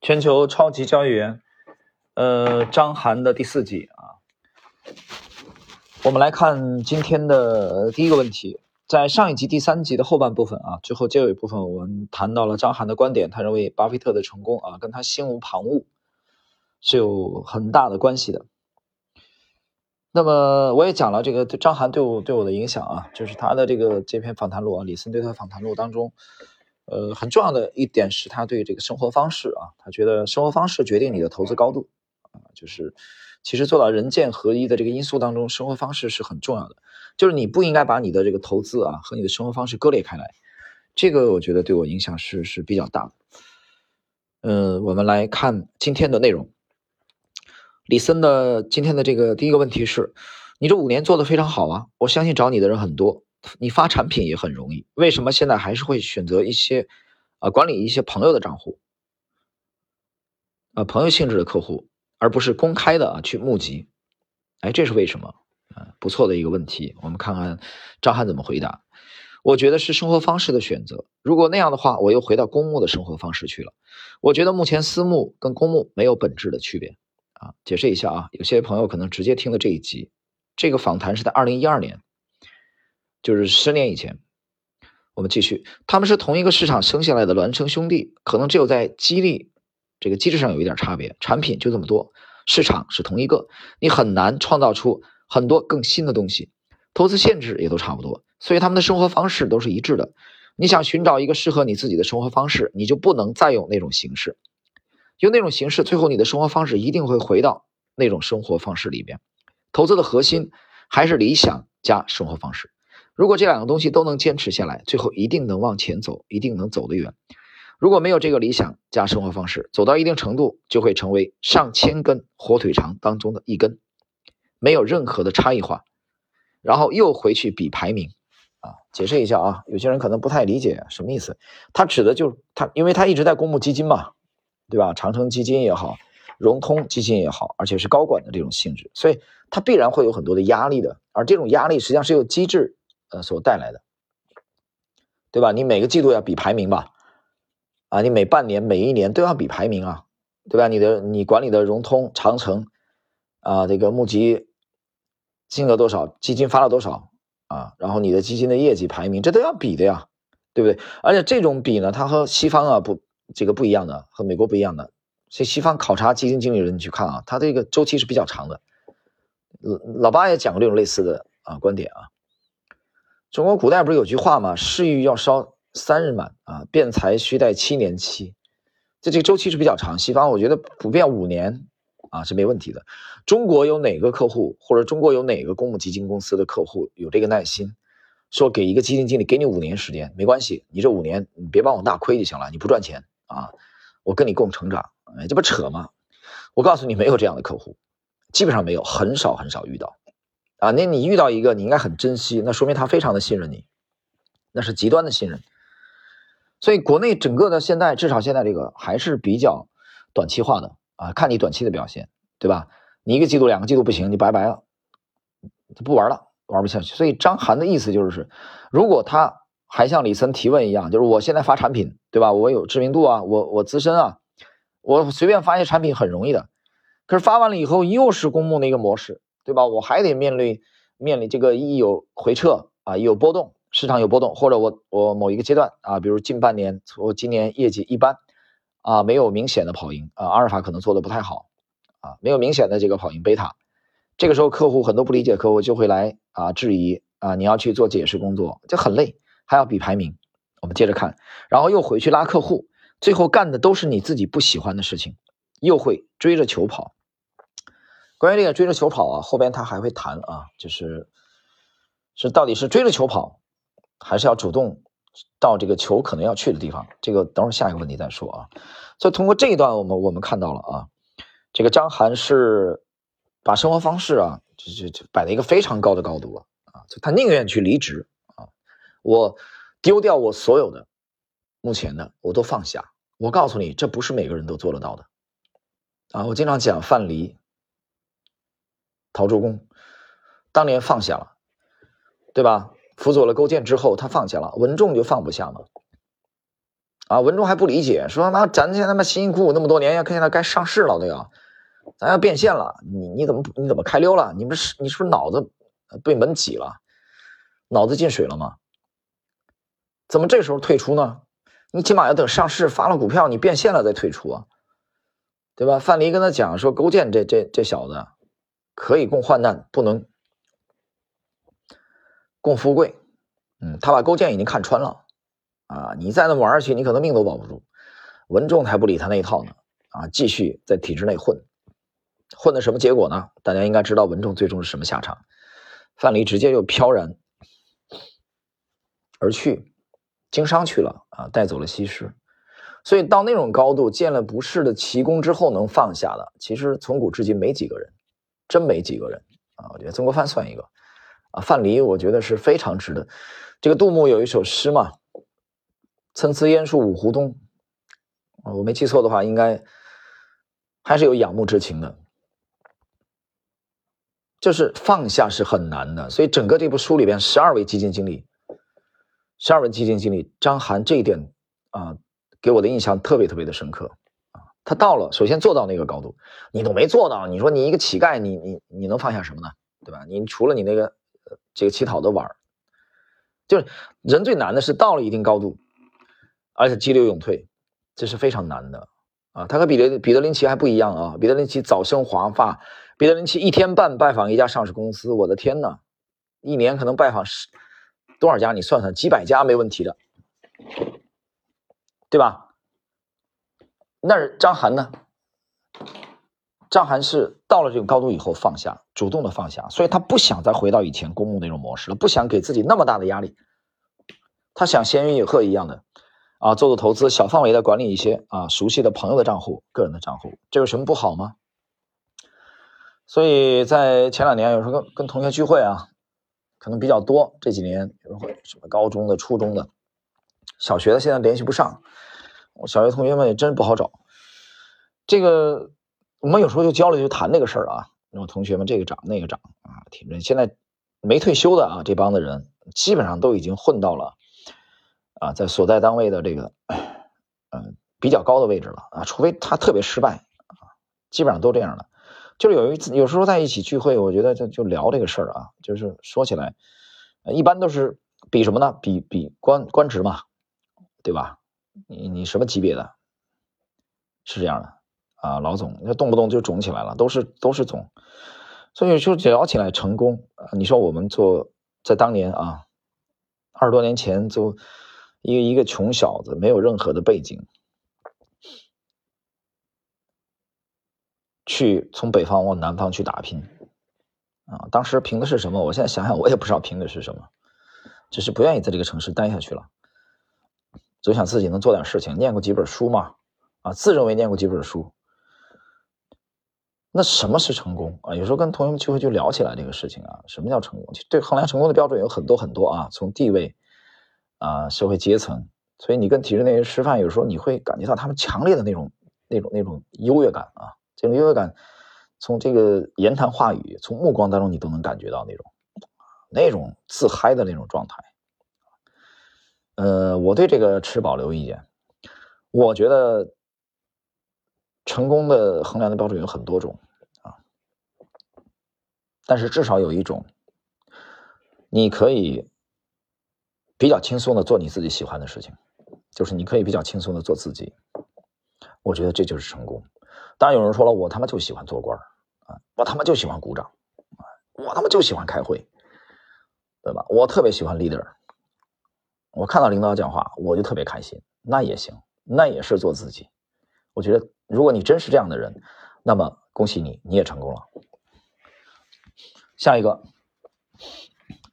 全球超级交易员，呃，张涵的第四集啊。我们来看今天的第一个问题，在上一集第三集的后半部分啊，最后结尾部分，我们谈到了张涵的观点，他认为巴菲特的成功啊，跟他心无旁骛是有很大的关系的。那么我也讲了这个张涵对我对我的影响啊，就是他的这个这篇访谈录啊，李森对他访谈录当中。呃，很重要的一点是他对这个生活方式啊，他觉得生活方式决定你的投资高度啊，就是其实做到人剑合一的这个因素当中，生活方式是很重要的，就是你不应该把你的这个投资啊和你的生活方式割裂开来，这个我觉得对我影响是是比较大的。嗯，我们来看今天的内容，李森的今天的这个第一个问题是，你这五年做的非常好啊，我相信找你的人很多。你发产品也很容易，为什么现在还是会选择一些，啊，管理一些朋友的账户，啊，朋友性质的客户，而不是公开的啊去募集？哎，这是为什么？啊，不错的一个问题。我们看看张翰怎么回答。我觉得是生活方式的选择。如果那样的话，我又回到公募的生活方式去了。我觉得目前私募跟公募没有本质的区别。啊，解释一下啊，有些朋友可能直接听了这一集，这个访谈是在二零一二年。就是十年以前，我们继续，他们是同一个市场生下来的孪生兄弟，可能只有在激励这个机制上有一点差别，产品就这么多，市场是同一个，你很难创造出很多更新的东西，投资限制也都差不多，所以他们的生活方式都是一致的。你想寻找一个适合你自己的生活方式，你就不能再用那种形式，用那种形式，最后你的生活方式一定会回到那种生活方式里边。投资的核心还是理想加生活方式。如果这两个东西都能坚持下来，最后一定能往前走，一定能走得远。如果没有这个理想加生活方式，走到一定程度就会成为上千根火腿肠当中的一根，没有任何的差异化，然后又回去比排名。啊，解释一下啊，有些人可能不太理解什么意思。他指的就是他，因为他一直在公募基金嘛，对吧？长城基金也好，融通基金也好，而且是高管的这种性质，所以他必然会有很多的压力的。而这种压力实际上是由机制。呃，所带来的，对吧？你每个季度要比排名吧，啊，你每半年、每一年都要比排名啊，对吧？你的你管理的融通、长城，啊，这个募集金额多少，基金发了多少啊？然后你的基金的业绩排名，这都要比的呀，对不对？而且这种比呢，它和西方啊不这个不一样的，和美国不一样的。所以西方考察基金经理人，你去看啊，他这个周期是比较长的。老老八也讲过这种类似的啊观点啊。中国古代不是有句话吗？仕欲要烧三日满啊，辩才需待七年期。这这个周期是比较长。西方我觉得普遍五年啊是没问题的。中国有哪个客户或者中国有哪个公募基金公司的客户有这个耐心，说给一个基金经理给你五年时间没关系，你这五年你别帮我大亏就行了，你不赚钱啊，我跟你共成长，哎，这不扯吗？我告诉你，没有这样的客户，基本上没有，很少很少遇到。啊，那你遇到一个，你应该很珍惜，那说明他非常的信任你，那是极端的信任。所以国内整个的现在，至少现在这个还是比较短期化的啊，看你短期的表现，对吧？你一个季度、两个季度不行，你拜拜了，不玩了，玩不下去。所以张涵的意思就是，如果他还像李森提问一样，就是我现在发产品，对吧？我有知名度啊，我我资深啊，我随便发一些产品很容易的，可是发完了以后又是公募的一个模式。对吧？我还得面临面临这个一有回撤啊，一有波动，市场有波动，或者我我某一个阶段啊，比如近半年我今年业绩一般啊，没有明显的跑赢啊，阿尔法可能做的不太好啊，没有明显的这个跑赢贝塔，这个时候客户很多不理解，客户就会来啊质疑啊，你要去做解释工作，就很累，还要比排名。我们接着看，然后又回去拉客户，最后干的都是你自己不喜欢的事情，又会追着球跑。关于这个追着球跑啊，后边他还会谈啊，就是是到底是追着球跑，还是要主动到这个球可能要去的地方？这个等会儿下一个问题再说啊。所以通过这一段，我们我们看到了啊，这个张涵是把生活方式啊，就就就摆在一个非常高的高度了啊，就他宁愿去离职啊，我丢掉我所有的目前的我都放下。我告诉你，这不是每个人都做得到的啊。我经常讲范蠡。陶朱公当年放下了，对吧？辅佐了勾践之后，他放下了。文仲就放不下嘛。啊，文中还不理解，说那咱现在他妈辛辛苦苦那么多年，要看现在该上市了，对吧？咱要变现了，你你怎么你怎么开溜了？你不是你是不是脑子被门挤了，脑子进水了吗？怎么这时候退出呢？你起码要等上市发了股票，你变现了再退出啊，对吧？范蠡跟他讲说，勾践这这这小子可以共患难，不能共富贵。嗯，他把勾践已经看穿了。啊，你再那么玩下去，你可能命都保不住。文仲才不理他那一套呢，啊，继续在体制内混，混的什么结果呢？大家应该知道文仲最终是什么下场。范蠡直接就飘然而去，经商去了啊，带走了西施。所以到那种高度，见了不世的奇功之后能放下的，其实从古至今没几个人，真没几个人啊。我觉得曾国藩算一个啊，范蠡我觉得是非常值得。这个杜牧有一首诗嘛。参差烟树五湖东，啊，我没记错的话，应该还是有仰慕之情的。就是放下是很难的，所以整个这部书里边，十二位基金经理，十二位基金经理，张涵这一点啊，给我的印象特别特别的深刻。他到了，首先做到那个高度，你都没做到，你说你一个乞丐，你你你能放下什么呢？对吧？你除了你那个这个乞讨的碗就是人最难的是到了一定高度。而且激流勇退，这是非常难的啊！他和彼得彼得林奇还不一样啊！彼得林奇早生华发，彼得林奇一天半拜访一家上市公司，我的天呐，一年可能拜访十多少家？你算算，几百家没问题的，对吧？那张涵呢？张涵是到了这个高度以后放下，主动的放下，所以他不想再回到以前公募那种模式了，不想给自己那么大的压力，他想闲云野鹤一样的。啊，做做投资，小范围的管理一些啊熟悉的朋友的账户、个人的账户，这有什么不好吗？所以在前两年有时候跟跟同学聚会啊，可能比较多。这几年有时候什么高中的、初中的、小学的，现在联系不上。我小学同学们也真不好找。这个我们有时候就交流就谈这个事儿啊。我同学们这个涨那个涨啊，挺着。现在没退休的啊，这帮的人基本上都已经混到了。啊，在所在单位的这个，嗯，比较高的位置了啊，除非他特别失败啊，基本上都这样的。就是有一次，有时候在一起聚会，我觉得就就聊这个事儿啊，就是说起来，一般都是比什么呢？比比官官职嘛，对吧？你你什么级别的？是这样的啊，老总，那动不动就肿起来了，都是都是肿，所以就聊起来成功啊。你说我们做在当年啊，二十多年前就。一个一个穷小子，没有任何的背景，去从北方往南方去打拼，啊，当时凭的是什么？我现在想想，我也不知道凭的是什么，只是不愿意在这个城市待下去了，总想自己能做点事情。念过几本书嘛，啊，自认为念过几本书。那什么是成功啊？有时候跟同学们聚会就聊起来这个事情啊，什么叫成功？对衡量成功的标准有很多很多啊，从地位。啊，社会阶层，所以你跟体制内人吃饭，有时候你会感觉到他们强烈的那种、那种、那种优越感啊，这种优越感，从这个言谈话语、从目光当中，你都能感觉到那种、那种自嗨的那种状态。呃，我对这个持保留意见。我觉得成功的衡量的标准有很多种啊，但是至少有一种，你可以。比较轻松的做你自己喜欢的事情，就是你可以比较轻松的做自己，我觉得这就是成功。当然有人说了，我他妈就喜欢做官啊，我他妈就喜欢鼓掌啊，我他妈就喜欢开会，对吧？我特别喜欢 leader，我看到领导讲话我就特别开心，那也行，那也是做自己。我觉得如果你真是这样的人，那么恭喜你，你也成功了。下一个，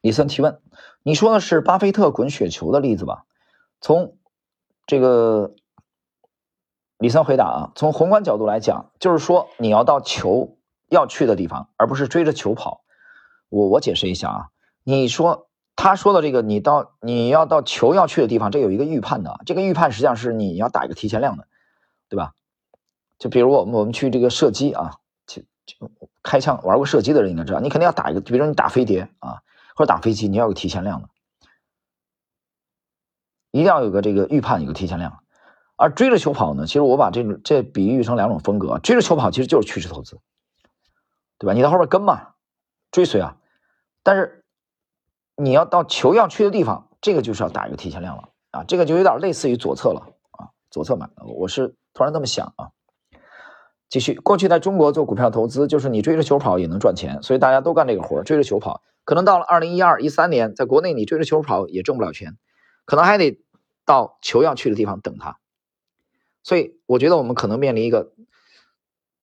李森提问。你说的是巴菲特滚雪球的例子吧？从这个李森回答啊，从宏观角度来讲，就是说你要到球要去的地方，而不是追着球跑。我我解释一下啊，你说他说的这个，你到你要到球要去的地方，这有一个预判的，这个预判实际上是你要打一个提前量的，对吧？就比如我们我们去这个射击啊，就就开枪玩过射击的人应该知道，你肯定要打一个，比如说你打飞碟啊。或者打飞机，你要有提前量的，一定要有个这个预判，有个提前量。而追着球跑呢，其实我把这种这比喻成两种风格，追着球跑其实就是趋势投资，对吧？你在后边跟嘛，追随啊，但是你要到球要去的地方，这个就是要打一个提前量了啊，这个就有点类似于左侧了啊，左侧买，我是突然这么想啊。继续，过去在中国做股票投资，就是你追着球跑也能赚钱，所以大家都干这个活追着球跑。可能到了二零一二、一三年，在国内你追着球跑也挣不了钱，可能还得到球要去的地方等它。所以我觉得我们可能面临一个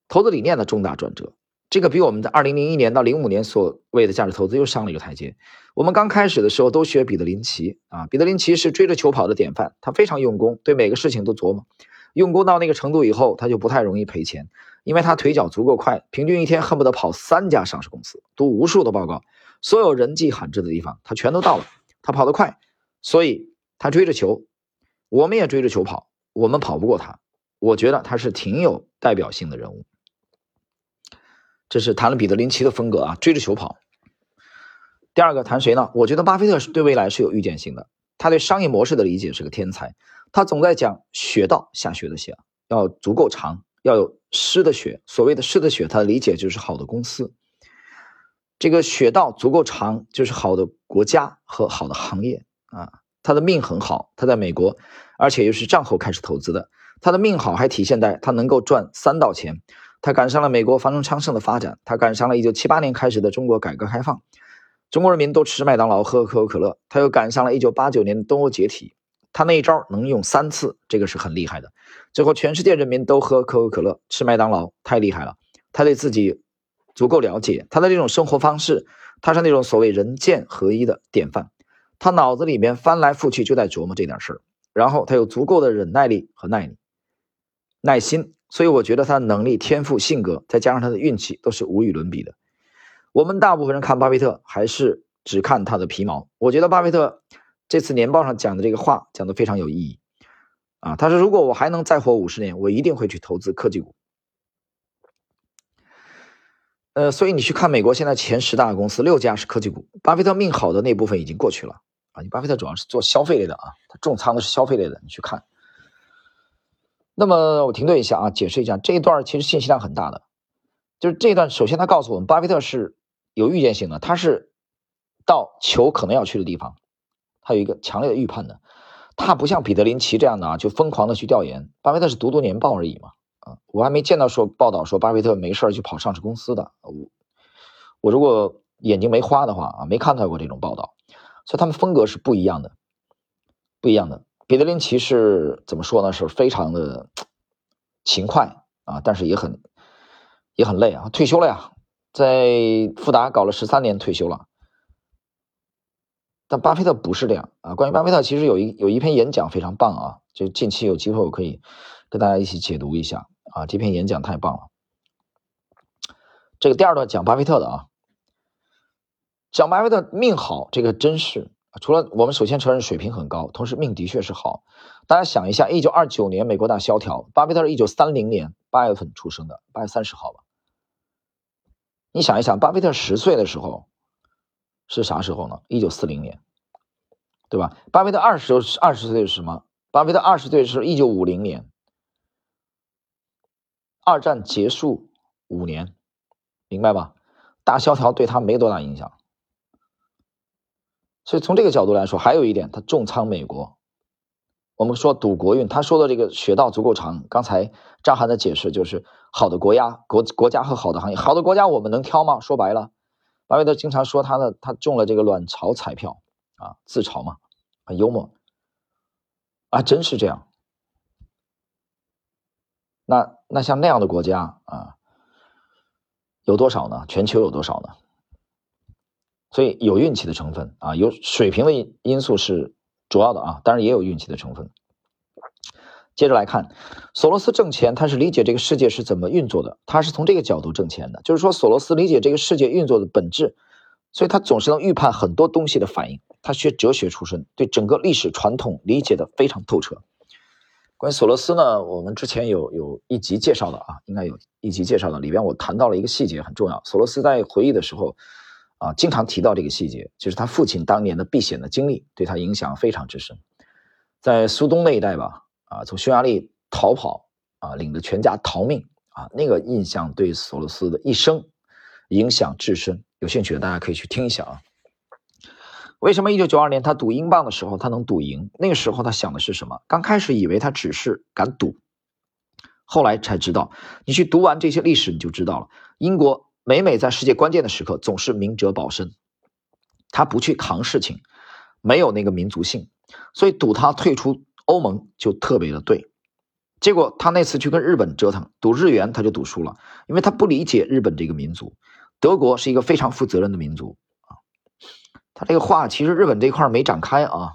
投资理念的重大转折，这个比我们在二零零一年到零五年所谓的价值投资又上了一个台阶。我们刚开始的时候都学彼得林奇啊，彼得林奇是追着球跑的典范，他非常用功，对每个事情都琢磨。用功到那个程度以后，他就不太容易赔钱，因为他腿脚足够快，平均一天恨不得跑三家上市公司，读无数的报告，所有人迹罕至的地方他全都到了。他跑得快，所以他追着球，我们也追着球跑，我们跑不过他。我觉得他是挺有代表性的人物。这是谈了彼得林奇的风格啊，追着球跑。第二个谈谁呢？我觉得巴菲特是对未来是有预见性的，他对商业模式的理解是个天才。他总在讲雪道下雪的雪要足够长，要有湿的雪。所谓的湿的雪，他的理解就是好的公司。这个雪道足够长，就是好的国家和好的行业啊。他的命很好，他在美国，而且又是战后开始投资的。他的命好还体现在他能够赚三道钱。他赶上了美国繁荣昌盛的发展，他赶上了一九七八年开始的中国改革开放，中国人民都吃麦当劳喝可口可乐。他又赶上了一九八九年的东欧解体。他那一招能用三次，这个是很厉害的。最后，全世界人民都喝可口可乐、吃麦当劳，太厉害了。他对自己足够了解，他的这种生活方式，他是那种所谓人剑合一的典范。他脑子里面翻来覆去就在琢磨这点事儿，然后他有足够的忍耐力和耐力、耐心。所以，我觉得他的能力、天赋、性格，再加上他的运气，都是无与伦比的。我们大部分人看巴菲特，还是只看他的皮毛。我觉得巴菲特。这次年报上讲的这个话讲的非常有意义，啊，他说如果我还能再活五十年，我一定会去投资科技股。呃，所以你去看美国现在前十大公司，六家是科技股。巴菲特命好的那部分已经过去了啊，你巴菲特主要是做消费类的啊，他重仓的是消费类的，你去看。那么我停顿一下啊，解释一下这一段其实信息量很大的，就是这一段首先他告诉我们，巴菲特是有预见性的，他是到球可能要去的地方。他有一个强烈的预判的，他不像彼得林奇这样的啊，就疯狂的去调研。巴菲特是读读年报而已嘛，啊，我还没见到说报道说巴菲特没事去跑上市公司的。我我如果眼睛没花的话啊，没看到过这种报道，所以他们风格是不一样的，不一样的。彼得林奇是怎么说呢？是非常的勤快啊，但是也很也很累啊，退休了呀，在富达搞了十三年，退休了。但巴菲特不是这样啊！关于巴菲特，其实有一有一篇演讲非常棒啊，就近期有机会我可以跟大家一起解读一下啊。这篇演讲太棒了。这个第二段讲巴菲特的啊，讲巴菲特命好，这个真是除了我们首先承认水平很高，同时命的确是好。大家想一下，一九二九年美国大萧条，巴菲特是一九三零年八月份出生的，八月三十号吧。你想一想，巴菲特十岁的时候。是啥时候呢？一九四零年，对吧？巴菲特二十二十岁是什么？巴菲特二十岁是一九五零年，二战结束五年，明白吧？大萧条对他没多大影响。所以从这个角度来说，还有一点，他重仓美国。我们说赌国运，他说的这个雪道足够长。刚才张涵的解释就是好的国家、国国家和好的行业，好的国家我们能挑吗？说白了。巴菲特经常说他的他中了这个卵巢彩票啊，自嘲嘛，很幽默，啊，真是这样。那那像那样的国家啊，有多少呢？全球有多少呢？所以有运气的成分啊，有水平的因素是主要的啊，当然也有运气的成分。接着来看，索罗斯挣钱，他是理解这个世界是怎么运作的，他是从这个角度挣钱的。就是说，索罗斯理解这个世界运作的本质，所以他总是能预判很多东西的反应。他学哲学出身，对整个历史传统理解的非常透彻。关于索罗斯呢，我们之前有有一集介绍的啊，应该有一集介绍的，里边我谈到了一个细节很重要。索罗斯在回忆的时候啊，经常提到这个细节，就是他父亲当年的避险的经历对他影响非常之深，在苏东那一带吧。啊，从匈牙利逃跑啊，领着全家逃命啊，那个印象对索罗斯的一生影响至深。有兴趣的大家可以去听一下啊。为什么一九九二年他赌英镑的时候他能赌赢？那个时候他想的是什么？刚开始以为他只是敢赌，后来才知道，你去读完这些历史你就知道了。英国每每在世界关键的时刻总是明哲保身，他不去扛事情，没有那个民族性，所以赌他退出欧盟就特别的对。结果他那次去跟日本折腾赌日元他就赌输了，因为他不理解日本这个民族。德国是一个非常负责任的民族。他这个话其实日本这块没展开啊，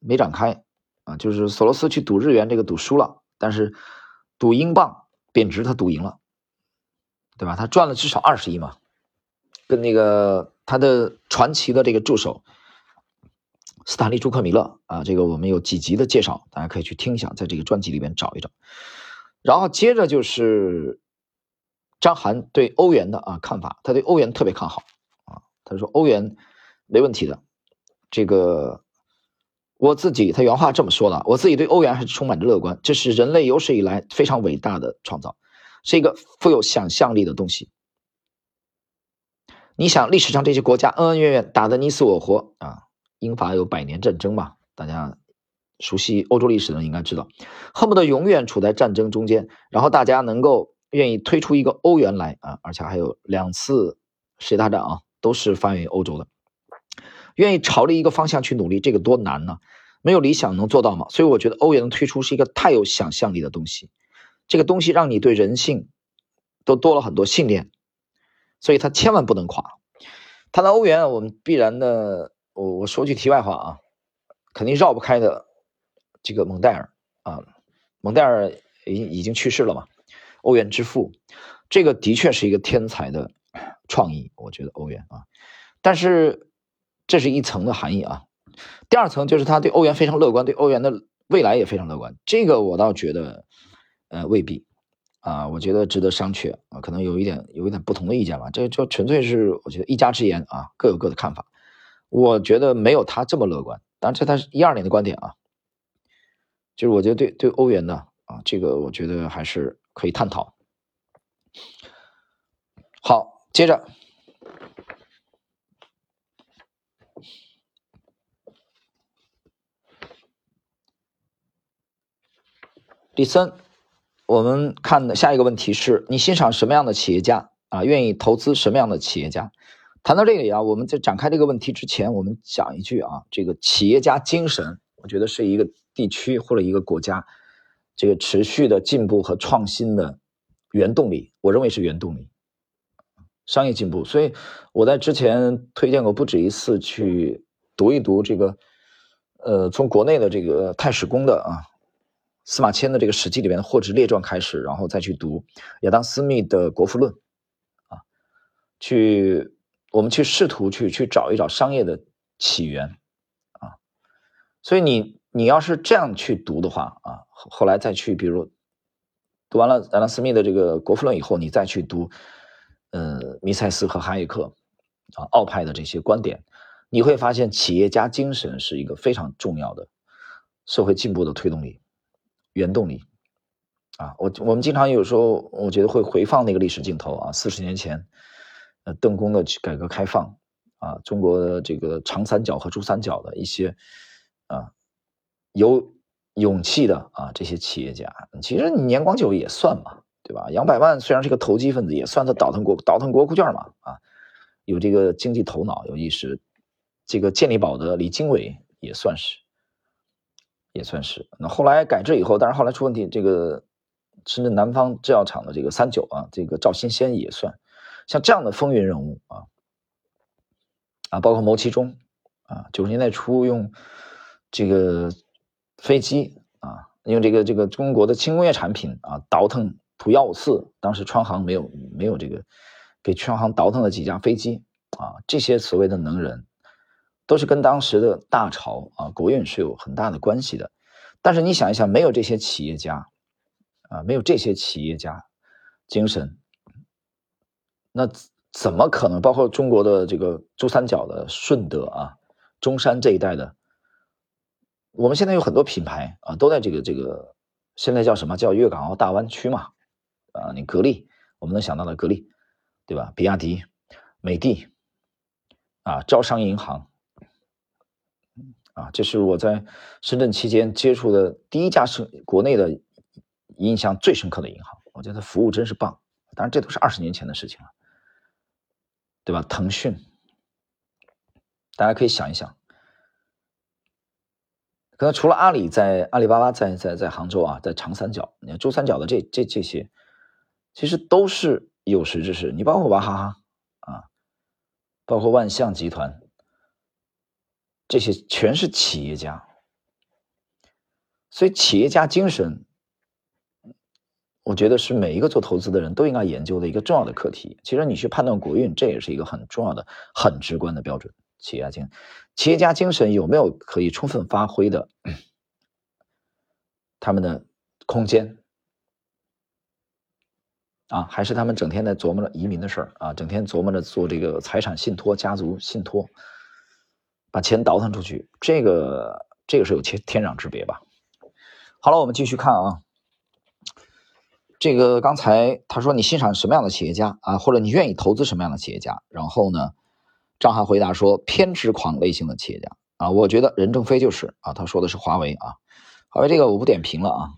没展开啊，就是索罗斯去赌日元这个赌输了，但是赌英镑贬值他赌赢了，对吧？他赚了至少二十亿嘛，跟那个他的传奇的这个助手斯坦利·朱克米勒啊，这个我们有几集的介绍，大家可以去听一下，在这个专辑里面找一找。然后接着就是张涵对欧元的啊看法，他对欧元特别看好啊，他说欧元。没问题的，这个我自己他原话这么说的，我自己对欧元还是充满着乐观。这是人类有史以来非常伟大的创造，是一个富有想象力的东西。你想历史上这些国家恩恩怨怨，打得你死我活啊，英法有百年战争嘛？大家熟悉欧洲历史的应该知道，恨不得永远处在战争中间，然后大家能够愿意推出一个欧元来啊，而且还有两次世界大战啊，都是发源于欧洲的。愿意朝着一个方向去努力，这个多难呢？没有理想能做到吗？所以我觉得欧元的推出是一个太有想象力的东西，这个东西让你对人性都多了很多信念，所以它千万不能垮。谈到欧元，我们必然的，我我说句题外话啊，肯定绕不开的这个蒙代尔啊，蒙代尔已已经去世了嘛，欧元之父，这个的确是一个天才的创意，我觉得欧元啊，但是。这是一层的含义啊，第二层就是他对欧元非常乐观，对欧元的未来也非常乐观。这个我倒觉得，呃，未必啊，我觉得值得商榷啊，可能有一点有一点不同的意见吧。这就纯粹是我觉得一家之言啊，各有各的看法。我觉得没有他这么乐观，当然这他是一二年的观点啊，就是我觉得对对欧元呢啊，这个我觉得还是可以探讨。好，接着。第三，我们看的下一个问题是你欣赏什么样的企业家啊？愿意投资什么样的企业家？谈到这里啊，我们在展开这个问题之前，我们讲一句啊，这个企业家精神，我觉得是一个地区或者一个国家这个持续的进步和创新的原动力。我认为是原动力，商业进步。所以我在之前推荐过不止一次去读一读这个，呃，从国内的这个太史公的啊。司马迁的这个《史记》里面的《货殖列传》开始，然后再去读亚当·斯密的《国富论》，啊，去我们去试图去去找一找商业的起源，啊，所以你你要是这样去读的话，啊，后来再去比如读完了亚当·斯密的这个《国富论》以后，你再去读，呃，弥塞斯和哈耶克啊，奥派的这些观点，你会发现企业家精神是一个非常重要的社会进步的推动力。原动力啊，我我们经常有时候我觉得会回放那个历史镜头啊，四十年前，呃，邓公的改革开放啊，中国的这个长三角和珠三角的一些啊有勇气的啊这些企业家，其实年光久也算嘛，对吧？杨百万虽然是个投机分子，也算他倒腾国倒腾国库券嘛啊，有这个经济头脑有意识，这个健力宝的李经纬也算是。也算是那后来改制以后，但是后来出问题，这个深圳南方制药厂的这个三九啊，这个赵新先也算像这样的风云人物啊啊，包括牟其中啊，九十年代初用这个飞机啊，用这个这个中国的轻工业产品啊倒腾普幺五四，当时川航没有没有这个给川航倒腾了几架飞机啊，这些所谓的能人。都是跟当时的大潮啊，国运是有很大的关系的。但是你想一想，没有这些企业家啊，没有这些企业家精神，那怎么可能？包括中国的这个珠三角的顺德啊、中山这一带的，我们现在有很多品牌啊，都在这个这个现在叫什么叫粤港澳大湾区嘛？啊，你格力，我们能想到的格力，对吧？比亚迪、美的，啊，招商银行，啊，这是我在深圳期间接触的第一家是国内的印象最深刻的银行，我觉得服务真是棒。当然，这都是二十年前的事情了，对吧？腾讯，大家可以想一想。可能除了阿里在阿里巴巴在在在杭州啊，在长三角，你看珠三角的这这这些，其实都是有识之士。你包括娃哈哈啊，包括万象集团，这些全是企业家。所以企业家精神，我觉得是每一个做投资的人都应该研究的一个重要的课题。其实你去判断国运，这也是一个很重要的、很直观的标准。企业家精，企业家精神有没有可以充分发挥的他们的空间啊？还是他们整天在琢磨着移民的事儿啊？整天琢磨着做这个财产信托、家族信托，把钱倒腾出去，这个这个是有天天壤之别吧？好了，我们继续看啊。这个刚才他说你欣赏什么样的企业家啊？或者你愿意投资什么样的企业家？然后呢？张翰回答说：“偏执狂类型的企业家啊，我觉得任正非就是啊。他说的是华为啊，华为这个我不点评了啊。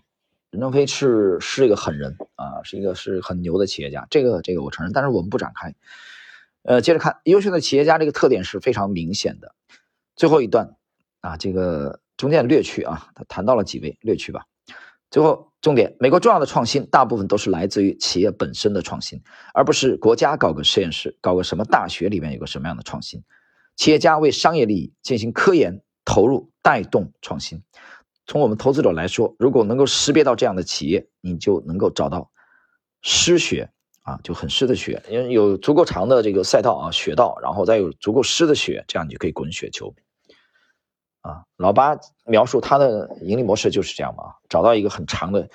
任正非是是一个狠人啊，是一个是很牛的企业家，这个这个我承认，但是我们不展开。呃，接着看优秀的企业家这个特点是非常明显的。最后一段啊，这个中间略去啊，他谈到了几位，略去吧。最后。”重点，美国重要的创新大部分都是来自于企业本身的创新，而不是国家搞个实验室、搞个什么大学里面有个什么样的创新。企业家为商业利益进行科研投入，带动创新。从我们投资者来说，如果能够识别到这样的企业，你就能够找到湿血啊，就很湿的雪，因为有足够长的这个赛道啊，雪道，然后再有足够湿的雪，这样你就可以滚雪球。啊，老八描述他的盈利模式就是这样嘛，找到一个很长的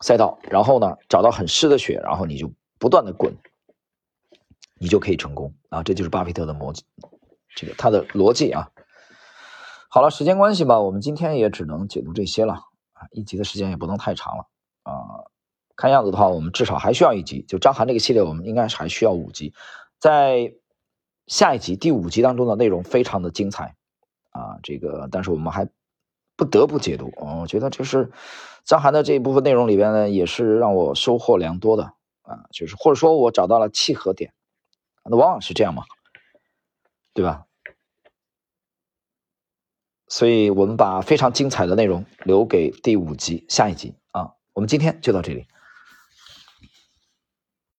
赛道，然后呢，找到很湿的雪，然后你就不断的滚，你就可以成功啊，这就是巴菲特的逻辑，这个他的逻辑啊。好了，时间关系吧，我们今天也只能解读这些了啊，一集的时间也不能太长了。看样子的话，我们至少还需要一集，就张涵这个系列，我们应该还需要五集，在下一集第五集当中的内容非常的精彩。啊，这个，但是我们还不得不解读。我觉得这是张涵的这一部分内容里边呢，也是让我收获良多的啊，就是或者说我找到了契合点，那往往是这样嘛，对吧？所以我们把非常精彩的内容留给第五集下一集啊，我们今天就到这里。